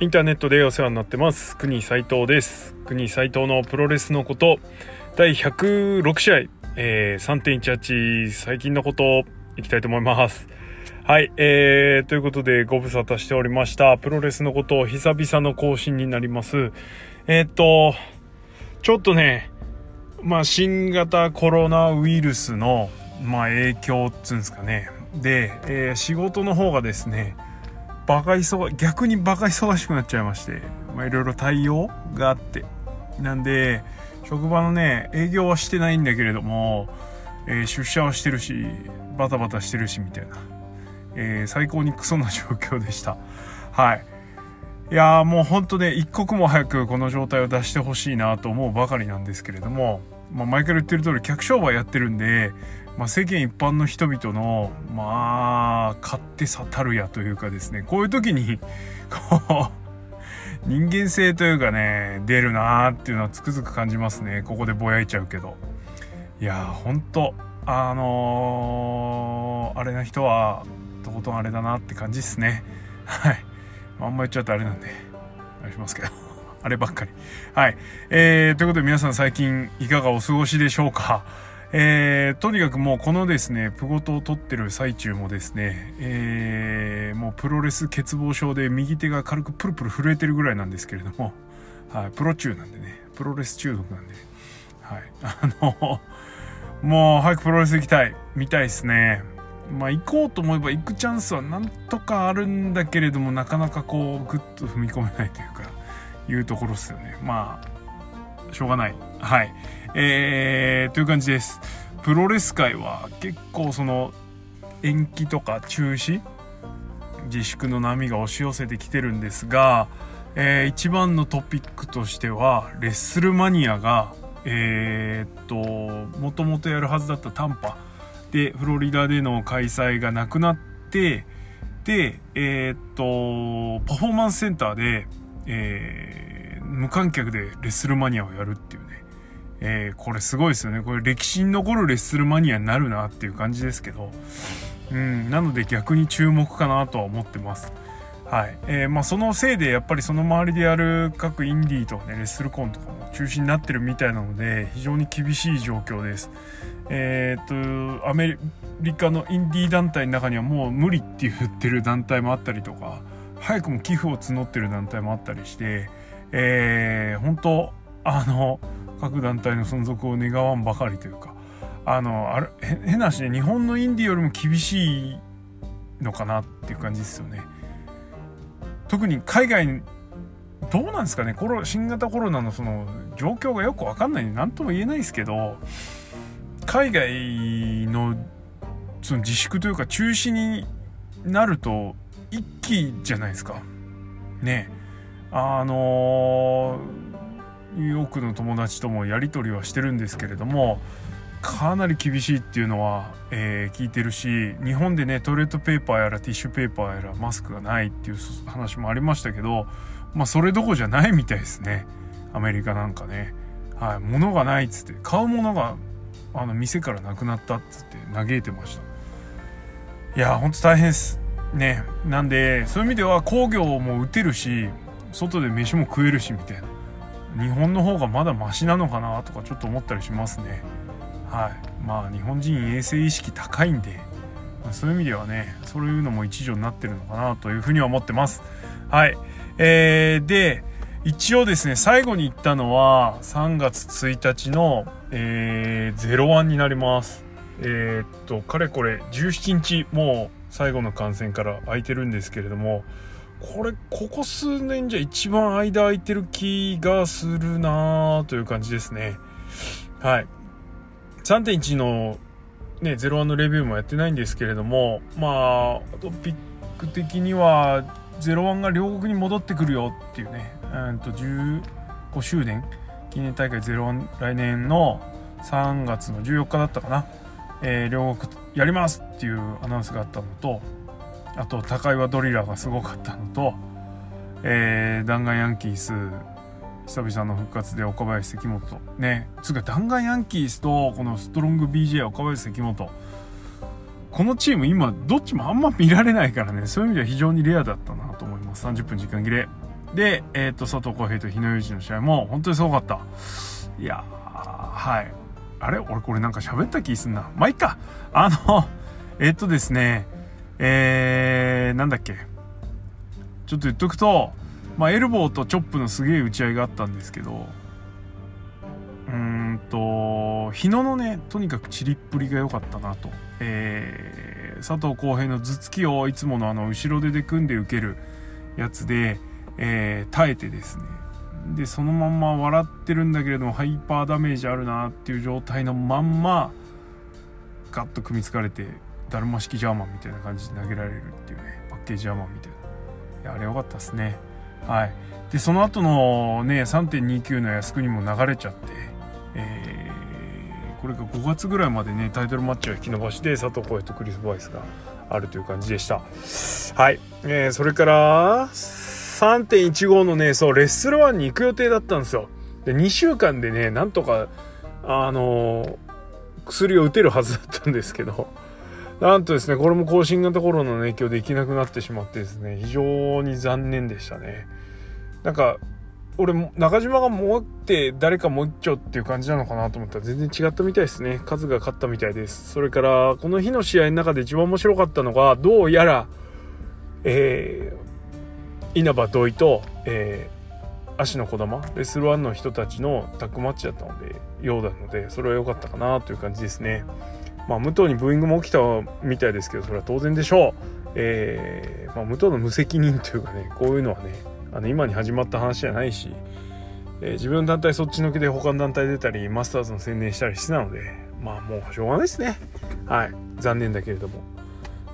インターネットでお世話になってます。国斉藤です。国斉藤のプロレスのこと。第106試合、えー、3.18最近のこといきたいと思います。はい、えー、ということでご無沙汰しておりました。プロレスのこと久々の更新になります。えー、っとちょっとねまあ新型コロナウイルスのまあ影響っつうんですかね。で、えー、仕事の方がですねバカ忙逆にバカ忙しくなっちゃいましていろいろ対応があって。なんで職場のね営業はしてないんだけれども、えー、出社はしてるしバタバタしてるしみたいな、えー、最高にクソな状況でした。はい。いやーもうほんとね一刻も早くこの状態を出してほしいなと思うばかりなんですけれども、まあ、前から言ってる通り客商売やってるんでまあ、世間一般の人々のまあ勝手さたるやというかですねこういう時にこう人間性というかね出るなーっていうのはつくづく感じますね。ここでぼやいちゃうけど。いやーほんとあのー、あれな人はとことんあれだなって感じっすね。はい。あんま言っちゃうとあれなんであれしますけど。あればっかり。はい。えー、ということで皆さん最近いかがお過ごしでしょうか？えー、とにかくもうこのですね、プゴトを取ってる最中もですね、えー、もうプロレス欠乏症で右手が軽くプルプル震えてるぐらいなんですけれども、はい、プロ中なんでね、プロレス中毒なんで、はい、あの、もう早くプロレス行きたい、見たいですね。まあ行こうと思えば行くチャンスはなんとかあるんだけれども、なかなかこう、ぐっと踏み込めないというか、いうところですよね。まあ、しょうがない。はい。えー、という感じです。プロレス界は結構その延期とか中止自粛の波が押し寄せてきてるんですが、えー、一番のトピックとしてはレッスルマニアがえー、っともともとやるはずだったタンパでフロリダでの開催がなくなってでえー、っとパフォーマンスセンターで、えー、無観客でレッスルマニアをやるっていうねえー、これすごいですよね。これ歴史に残るレッスルマニアになるなっていう感じですけど、うん、なので逆に注目かなとは思ってます。はい。えー、まあそのせいでやっぱりその周りでやる各インディーとかね、レッスルコンとかも中止になってるみたいなので、非常に厳しい状況です。えー、っと、アメリカのインディー団体の中にはもう無理って言ってる団体もあったりとか、早くも寄付を募ってる団体もあったりして、えー、本当あの、各団体の存続を願わんばかりというかあのあれ変な話で日本のインディよりも厳しいのかなっていう感じですよね。特に海外どうなんですかねコロ新型コロナのその状況がよく分かんないんで何とも言えないですけど海外のその自粛というか中止になると一気じゃないですか。ね。あのー多くの友達ともやり取りはしてるんですけれどもかなり厳しいっていうのは、えー、聞いてるし日本でねトイレットペーパーやらティッシュペーパーやらマスクがないっていう話もありましたけどまあそれどころじゃないみたいですね。アメリカなんかね。はい。物がないっつって買うものがあの店からなくなったっつって嘆いてました。いやほんと大変です。ね。なんでそういう意味では工業も打てるし外で飯も食えるしみたいな。日本の方がまだマシなのかなとかちょっと思ったりしますね。はい。まあ日本人衛生意識高いんで、そういう意味ではねそういうのも一助になってるのかなというふうには思ってます。はい。えー、で一応ですね最後に言ったのは3月1日の、えー、01になります。えー、っとかれこれ17日もう最後の感染から空いてるんですけれどもこれここ数年じゃ一番間空いてる気がするなという感じですね。はい。3.1のね01のレビューもやってないんですけれどもまあトピック的には01が両国に戻ってくるよっていうねうんと15周年記念大会01来年の3月の14日だったかな、えー、両国やりますっていうアナウンスがあったのとあと高岩ドリラーがすごかったのと、えー、弾丸ヤンキース久々の復活で岡林関本ねつうか弾丸ヤンキースとこのストロング BJ 岡林関本このチーム今どっちもあんま見られないからねそういう意味では非常にレアだったなと思います30分時間切れで、えっ、と、佐藤浩平と日野裕二の試合も本当にすごかった。いやはい。あれ？俺これなんか喋った気すんな。まあ、いっか。あの、えっ、とですね、えー、なんだっけ？ちょっと言っとくと、まあ、エルボーとチョップのすげえ打ち合いがあったんですけど、うーんと、日野のね、とにかくチリっぷりが良かったなと。えー、佐藤浩平の頭突きをいつものあの、後ろ手で組んで受けるやつで、えー、耐えてですね。で、そのまんま笑ってるんだけれども、ハイパーダメージあるなっていう状態のまんま、ガッと組みつかれて、だるま式ジャーマンみたいな感じで投げられるっていうね、パッケージジャーマンみたいな。いや、あれ良かったですね。はい。で、その後のね、3.29の靖国も流れちゃって、えー、これが5月ぐらいまでね、タイトルマッチを引き伸ばして、佐藤浩平とクリス・バイスがあるという感じでした。はい。えー、それから、3.15のね、そう、レッスル1に行く予定だったんですよ。で、2週間でね、なんとか、あのー、薬を打てるはずだったんですけど、なんとですね、これも高新型コロナの影響で行けなくなってしまってですね、非常に残念でしたね。なんか、俺、中島がもうって誰かもう一丁っていう感じなのかなと思ったら全然違ったみたいですね。数が勝ったみたいです。それから、この日の試合の中で一番面白かったのが、どうやら、えー、稲葉土井と、えー、足の小玉、レスルワンの人たちのタッグマッチだったので、ようなので、それは良かったかなという感じですね。まあ、武藤にブーイングも起きたみたいですけど、それは当然でしょう。えー、まあ、武藤の無責任というかね、こういうのはね、あの今に始まった話じゃないし、えー、自分の団体そっちのけで他の団体出たりマスターズの宣伝したりしてたのでまあもうしょうがないですね。はい。残念だけれども。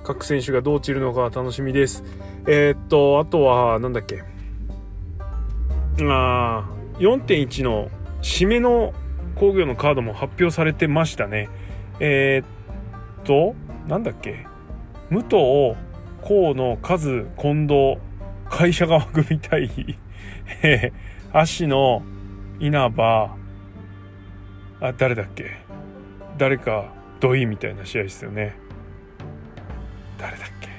各選手がどう散るのか楽しみです。えー、っとあとはなんだっけ。あ4.1の締めの工業のカードも発表されてましたね。えー、っとなんだっけ？武藤河野和近藤会社側組みたい、えー、足の稲葉、あ、誰だっけ？誰か、土井みたいな試合ですよね。誰だっけ？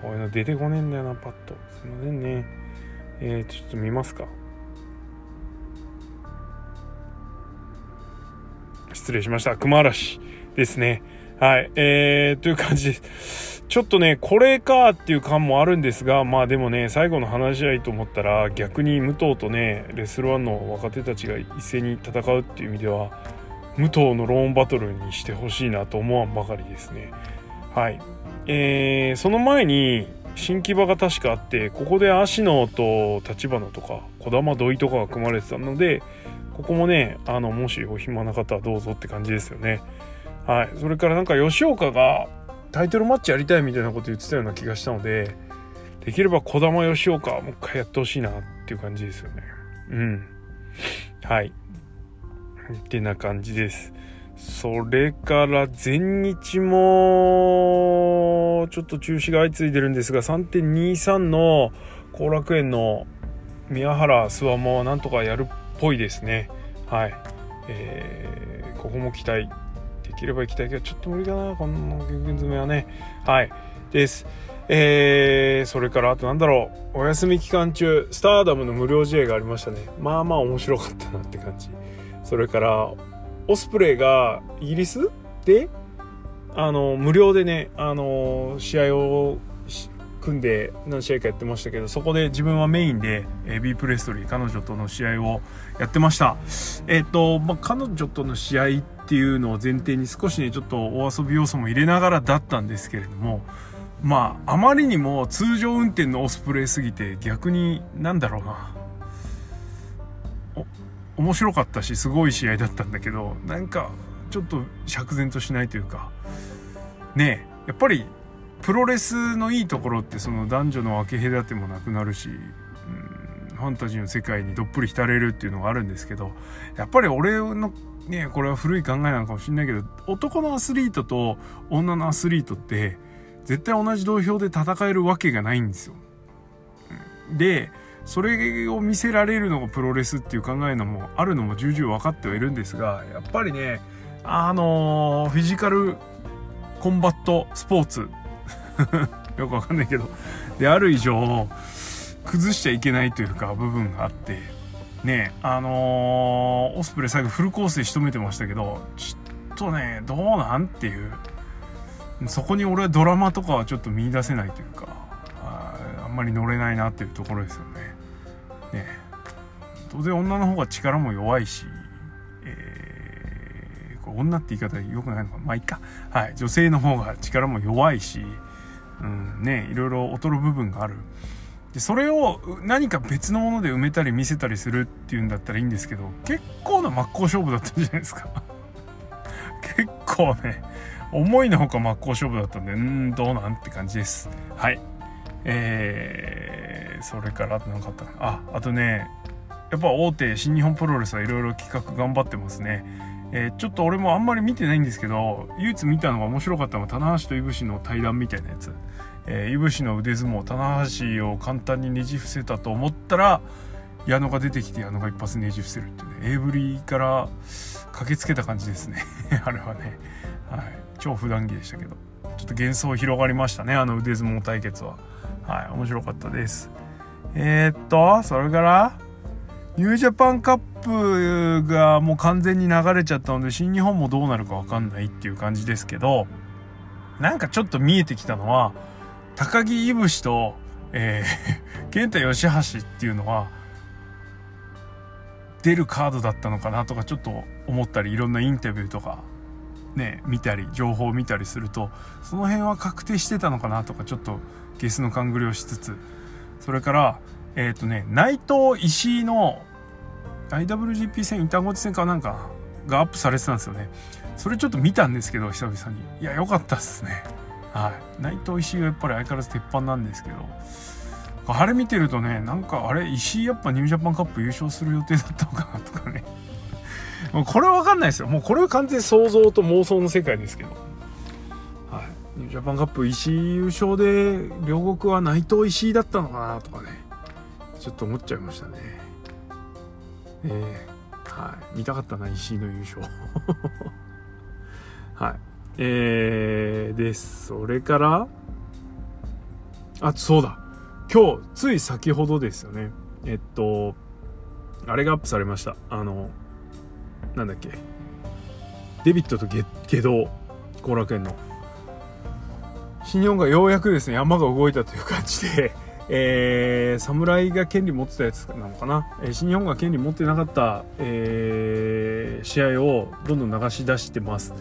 こういうの出てこねえんだよな、パッと。すいませんね。えー、ちょっと見ますか。失礼しました。熊嵐ですね。はい。えー、という感じ。ちょっとね、これかっていう感もあるんですが、まあでもね、最後の話し合いと思ったら、逆に武藤とね、レスル1の若手たちが一斉に戦うっていう意味では、武藤のローンバトルにしてほしいなと思わんばかりですね。はい。えー、その前に、新木場が確かあって、ここで芦野と立花とか、児玉土井とかが組まれてたので、ここもね、あの、もしお暇な方はどうぞって感じですよね。はい。それからなんか吉岡が、タイトルマッチやりたいみたいなこと言ってたような気がしたのでできれば児玉義岡もう一回やってほしいなっていう感じですよね。うん。はい。ってな感じです。それから全日もちょっと中止が相次いでるんですが3.23の後楽園の宮原諏訪もなんとかやるっぽいですね。はい。えー、ここも期待きれば行きたいけど、ちょっと無理かな、この牛群詰めはね。はい。です。えー、それからあとなんだろう、お休み期間中、スターダムの無料試合がありましたね。まあまあ面白かったなって感じ。それから、オスプレイがイギリスで、あの、無料でね、あの、試合を組んで何試合かやってましたけどそこで自分はメインで、え、ビープレストリー彼女との試合をやってました。えっ、ー、と、まあ、彼女との試合っていうのを前提に少しねちょっとお遊び要素も入れながらだったんですけれどもまああまりにも通常運転のオスプレイすぎて逆になんだろうな。面白かったしすごい試合だったんだけどなんかちょっと釈然としないというか。ねえやっぱりプロレスのいいところってその男女の分け隔てもなくなるし、うん、ファンタジーの世界にどっぷり浸れるっていうのがあるんですけどやっぱり俺のねこれは古い考えなのかもしれないけど男のアスリートと女のアスリートって絶対同じ土俵で戦えるわけがないんですよ。でそれを見せられるのがプロレスっていう考えのもあるのも重々分かってはいるんですがやっぱりねあの、フィジカルコンバットスポーツ よくわかんないけどである以上崩しちゃいけないというか部分があってねあのー、オスプレイ最後フルコースで仕留めてましたけどちょっとねどうなんっていう。そこに俺はドラマとかはちょっと見出せないというかあんまり乗れないなっていうところですよね。ね。当然女の方が力も弱いし、えー、これ女って言い方良くないのか。まあいいか、はい、女性の方が力も弱いし、うんね、いろいろ劣る部分がある。でそれを何か別のもので埋めたり見せたりするっていうんだったらいいんですけど結構な真っ向勝負だったんじゃないですか。結構ね思いのほか真っ向勝負だったんでうんどうなんって感じです。はい。えー、それから何かあったかな。ああとねやっぱ大手新日本プロレスはいろいろ企画頑張ってますね。えー、ちょっと俺もあんまり見てないんですけど唯一見たのが面白かったのが棚橋といぶしの対談みたいなやつ。えー、いぶしの腕相撲棚橋を簡単にねじ伏せたと思ったら矢野が出てきて矢野が一発ねじ伏せるっていうね。エイブリーから駆けつけた感じですね。あれはね、はい、超普段着でしたけど。ちょっと幻想広がりましたねあの腕相撲対決は。はい。面白かったです。えー、っとそれからニュージャパンカップがもう完全に流れちゃったので新日本もどうなるか分かんないっていう感じですけどなんかちょっと見えてきたのは高木いぶしと、えー、健太義橋っていうのは、出るカードだったのかなとかちょっと思ったり、いろんなインタビューとか、ね、見たり、情報を見たりすると、その辺は確定してたのかなとか、ちょっとゲスの勘繰りをしつつ、それから、えっ、ー、とね、内藤石井の IWGP 戦、インターゴチ戦かなんかがアップされてたんですよね。それちょっと見たんですけど、久々に。いや、良かったっすね。はい、内藤石井はやっぱり相変わらず鉄板なんですけど。あれ見てるとねなんかあれ石井やっぱニュージャパンカップ優勝する予定だったのかなとかね。もうこれは分かんないですよ。もうこれは完全に想像と妄想の世界ですけど、はい、ニュージャパンカップ石井優勝で両国は内藤石井だったのかなとかね。ちょっと思っちゃいましたね。えー、はい見たかったな石井の優勝 はいえー、で。それから、あ、そうだ。今日、つい先ほどですよね。えっと、あれがアップされました。あの、なんだっけ。デビットとゲゲド後楽園の。新日本がようやくですね、山が動いたという感じで、えー、侍が権利持ってたやつなのかな、えー、新日本が権利持ってなかった、えー、試合をどんどん流し出してます。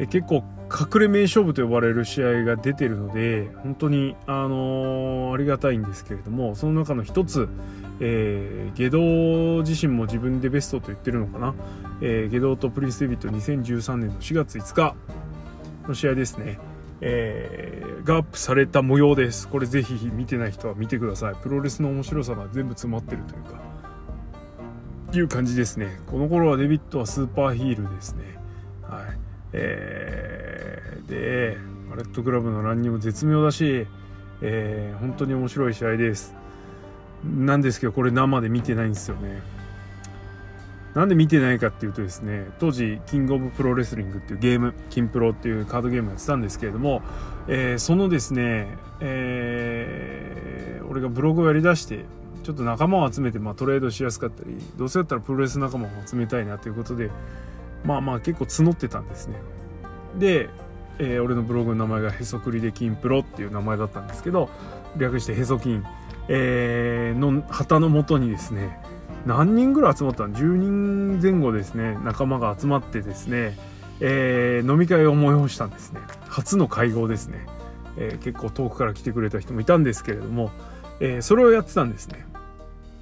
え結構隠れ名勝負と呼ばれる試合が出てるので本当に、あのー、ありがたいんですけれどもその中の一つ、えー、下道自身も自分でベストと言ってるのかな、えー、下道とプリンス・デビット2013年の4月5日の試合ですね、えー、がアップされた模様です。これぜひ見てない人は見てください。プロレスの面白さが全部詰まってるというか。いう感じですね。この頃はデビットはスーパーヒールですね。はい。えー、でバレットクラブの乱入も絶妙だし、えー、本当に面白い試合です。なんですけどこれ生で見てないんですよね。なんで見てないかっていうとですね当時キングオブプロレスリングっていうゲームキンプロっていうカードゲームやってたんですけれども、えー、そのですね、えー、俺がブログをやりだしてちょっと仲間を集めて、まあ、トレードしやすかったりどうせだったらプロレス仲間を集めたいなということでまあまあ結構募ってたんですね。で、えー、俺のブログの名前がへそくりで金プロっていう名前だったんですけど略してへそ金、えー、の旗のもとにですね何人ぐらい集まったの？10人前後ですね。仲間が集まってですね、えー、飲み会を催したんですね。初の会合ですね、えー、結構遠くから来てくれた人もいたんですけれども、えー、それをやってたんですね。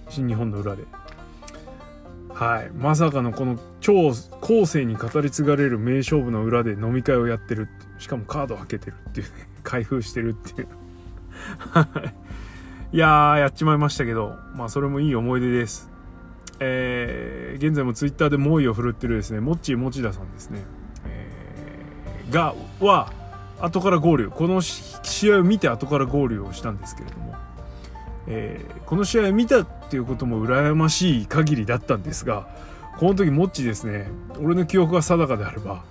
新日本の裏で。はい、まさかのこの超後世に語り継がれる名勝負の裏で飲み会をやってるしかもカードを開けてるっていうね 開封してるっていう。いやーやっちまいましたけどまあそれもいい思い出です。えー、現在もツイッターで猛威を振るってるですねモッチー持田さんですね、えー、がは後から合流この試合を見て後から合流をしたんですけれどもえー、この試合を見たっていうことも羨ましい限りだったんですがこの時モッチですね俺の記憶が定かであれば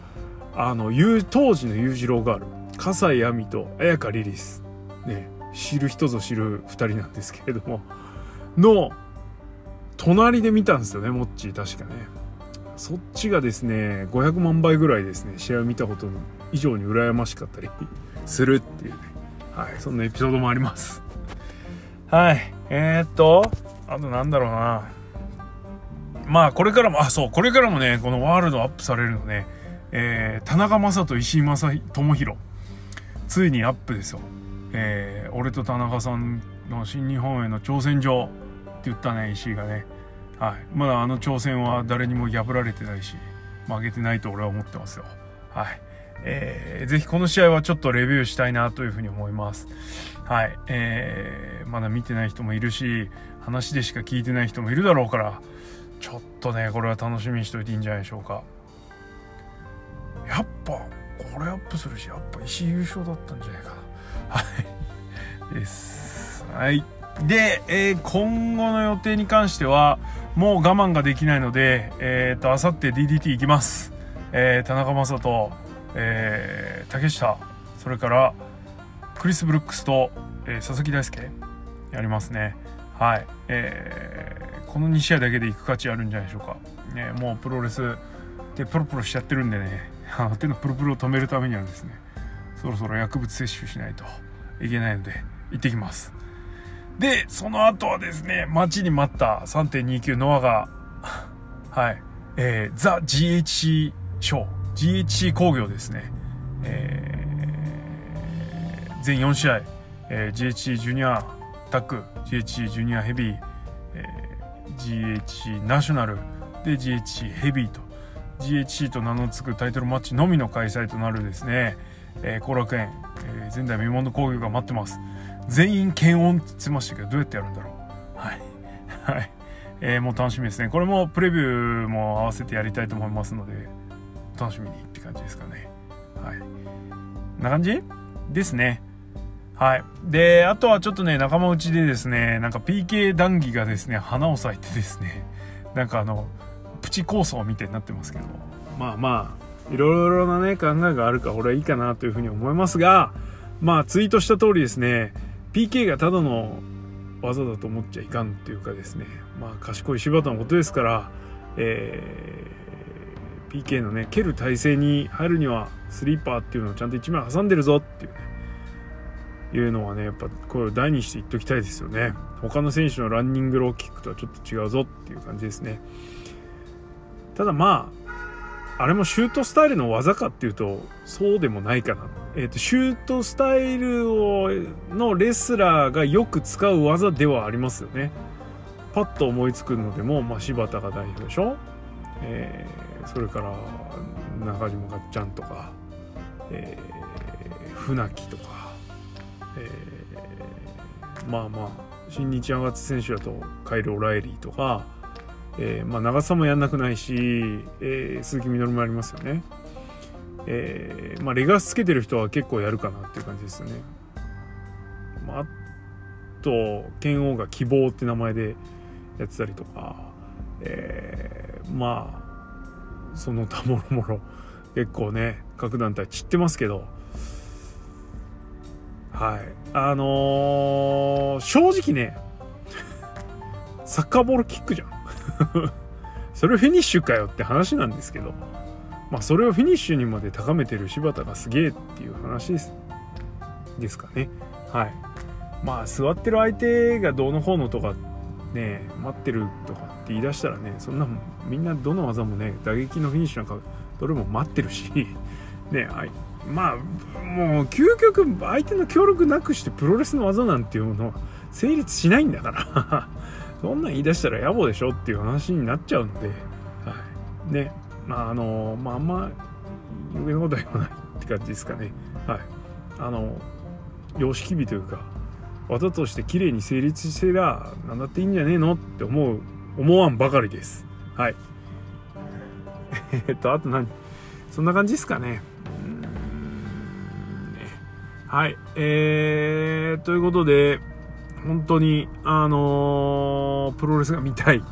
あの当時の裕次郎ガール葛西亜美と綾香リリスね知る人ぞ知る2人なんですけれどもの隣で見たんですよねモッチー確かね。そっちがですね500万倍ぐらいですね試合を見たこと以上に羨ましかったり するっていうね。はいそんなエピソードもあります。はいえー、っとあとなんだろうな。まあこれからもあそうこれからもねこのワールドアップされるのねえー、田中将人石井正智弘ついにアップですよ。えー、俺と田中さんの新日本への挑戦状。言ったね石井がね。はい。まだあの挑戦は誰にも破られてないし負けてないと俺は思ってますよ。はい。えー、ぜひこの試合はちょっとレビューしたいなというふうに思います。はい。えー、まだ見てない人もいるし話でしか聞いてない人もいるだろうからちょっとねこれは楽しみにしといていいんじゃないでしょうか。やっぱこれアップするしやっぱ石井優勝だったんじゃないかな。はい。です。はい。で、えー、今後の予定に関してはもう我慢ができないのでえっ、ー、とあさって DDT 行きます、えー、田中将人、えー、竹下それからクリス・ブルックスと、えー、佐々木大輔やりますね。はい、えー、この2試合だけで行く価値あるんじゃないでしょうか、ね、もうプロレスでプロプロしちゃってるんでね。手のプルプルを止めるためにはですねそろそろ薬物摂取しないといけないので行ってきます。でその後はですね待ちに待った3.29ノアが はいえー、ザ・ GHC ショー GHC 工業ですね、えー、全4試合、えー、GHC ジュニアタック GHC ジュニアヘビー、えー、GHC ナショナルで GHC ヘビーと GHC と名の付くタイトルマッチのみの開催となるですねえー、後楽園、ー、前代未聞の工業が待ってます。全員検温って言ってましたけどどうやってやるんだろう。はい。はい。えー、もう楽しみですね。これもプレビューも合わせてやりたいと思いますので楽しみにって感じですかね。はい。な感じ？ですね。はい。で、あとはちょっとね、仲間内でですね、なんか PK 談義がですね、花を咲いてですね、なんかあの、プチ構想みたいになってますけど、まあまあ、いろいろなね、考えがあるか、俺はいいかなというふうに思いますが、まあ、ツイートした通りですね、PK がただの技だと思っちゃいかんっていうかですね、まあ、賢い柴田のことですから、えー、PK のね、蹴る体勢に入るには、スリーパーっていうのをちゃんと1枚挟んでるぞっていうね、いうのはね、やっぱこれを大にして言っときたいですよね。他の選手のランニングローキックとはちょっと違うぞっていう感じですね。ただまあ、あれもシュートスタイルの技かっていうとそうでもないかな、えーと、シュートスタイルをのレスラーがよく使う技ではありますよね。パッと思いつくのでも、まあ、柴田が代表でしょ、えー、それから中島がっちゃんとか、えー、船木とか、えー、まあまあ新日上がって選手だとカイル・オライリーとかえー、まあ、長さもやんなくないし、えー、鈴木みのるもありますよね。えー、まあ、レガスつけてる人は結構やるかなっていう感じですよね。まあ、あと、剣王が希望って名前でやってたりとか、えー、まあ、その他もろもろ、結構ね、各団体散ってますけど、はい。あのー、正直ね、サッカーボールキックじゃん。それフィニッシュかよって話なんですけど、まあ、それをフィニッシュにまで高めてる柴田がすげえっていう話ですかね。はい。まあ座ってる相手がどうの方のとかね待ってるとかって言い出したらねそんなみんなどの技もね打撃のフィニッシュなんかどれも待ってるし ねはいまあもう究極相手の協力なくしてプロレスの技なんていうものは成立しないんだから。そんなん言い出したら野暮でしょっていう話になっちゃうので、はい。ね、まあ、あの、まあ、あんま余計なことは言わないって感じですかね。はい。あの、様式美というか、技として綺麗に成立してりゃ、なんだっていいんじゃねえのって思う、思わんばかりです。はい。えっと、あと何？そんな感じですかね。はい。えー、ということで、本当に、あのー、プロレスが見たい、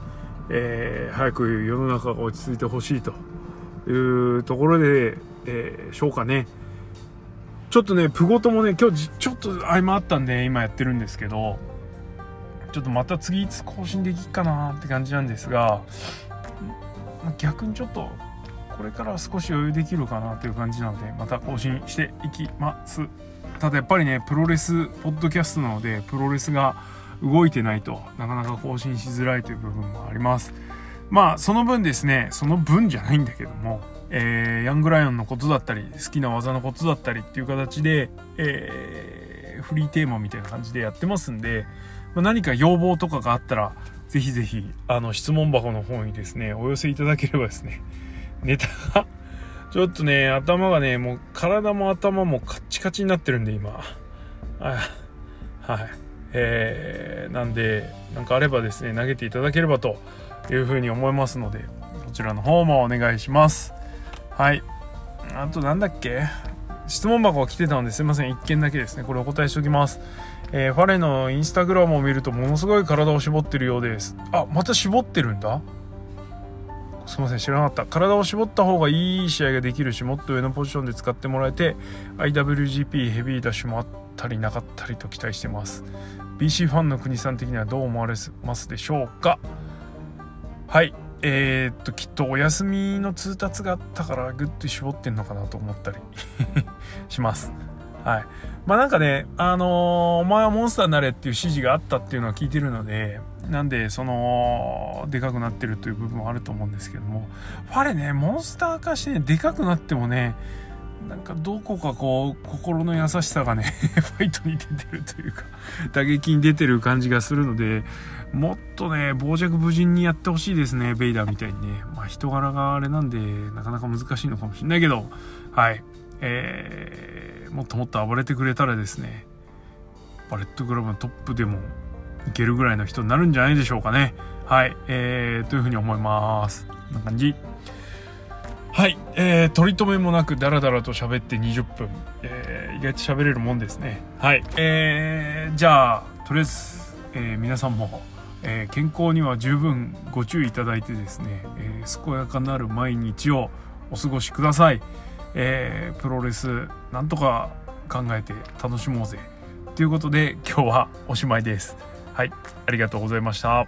えー、早く世の中が落ち着いてほしいというところで、えー、しょうかね。ちょっとね、プゴトもね、今日ちょっと合間あったんで、今やってるんですけど、ちょっとまた次いつ更新できっかなって感じなんですが逆にちょっとこれから少し余裕できるかなという感じなのでまた更新していきますただやっぱりねプロレスポッドキャストなのでプロレスが動いてないとなかなか更新しづらいという部分もあります。まあその分ですねその分じゃないんだけども、えー、ヤングライオンのことだったり好きな技のことだったりっていう形で、えー、フリーテーマみたいな感じでやってますんで、まあ、何か要望とかがあったらぜひぜひあの質問箱の方にですねお寄せいただければですねネタがちょっとね頭がねもう体も頭もカッチカチになってるんで今。はい。えー、なんでなんかあればですね投げていただければというふうに思いますのでこちらの方もお願いします。はい。あとなんだっけ？質問箱が来てたのですいません。1件だけですね。これお答えしておきます。えー、ファレのインスタグラムを見るとものすごい体を絞ってるようです。あまた絞ってるんだ？すいません知らなかった。体を絞った方がいい試合ができるしもっと上のポジションで使ってもらえて IWGP ヘビーダッシュもあったりなかったりと期待してます。BC ファンの国さん的にはどう思われますでしょうか？はい。えー、っときっとお休みの通達があったからグッと絞ってんのかなと思ったり します。はい。まあなんかねあのー、お前はモンスターになれっていう指示があったっていうのは聞いてるのでなんでそのでかくなってるという部分はあると思うんですけども。ファレねモンスター化してねでかくなってもねなんかどこかこう心の優しさがね ファイトに出てるというか打撃に出てる感じがするのでもっとね傍若無人にやってほしいですねベイダーみたいにね。まあ人柄があれなんでなかなか難しいのかもしれないけどはい。えー、もっともっと暴れてくれたらですねバレットクラブのトップでもいけるぐらいの人になるんじゃないでしょうかね。はい、えー、というふうに思います。こんな感じ。はい、えー、取り留めもなくダラダラと喋って20分、えー、意外と喋れるもんですね。はい。えー、じゃあとりあえず、えー、皆さんも、えー、健康には十分ご注意いただいてですね、えー、健やかなる毎日をお過ごしください、えー、プロレスなんとか考えて楽しもうぜ。ということで今日はおしまいです。はい。ありがとうございました。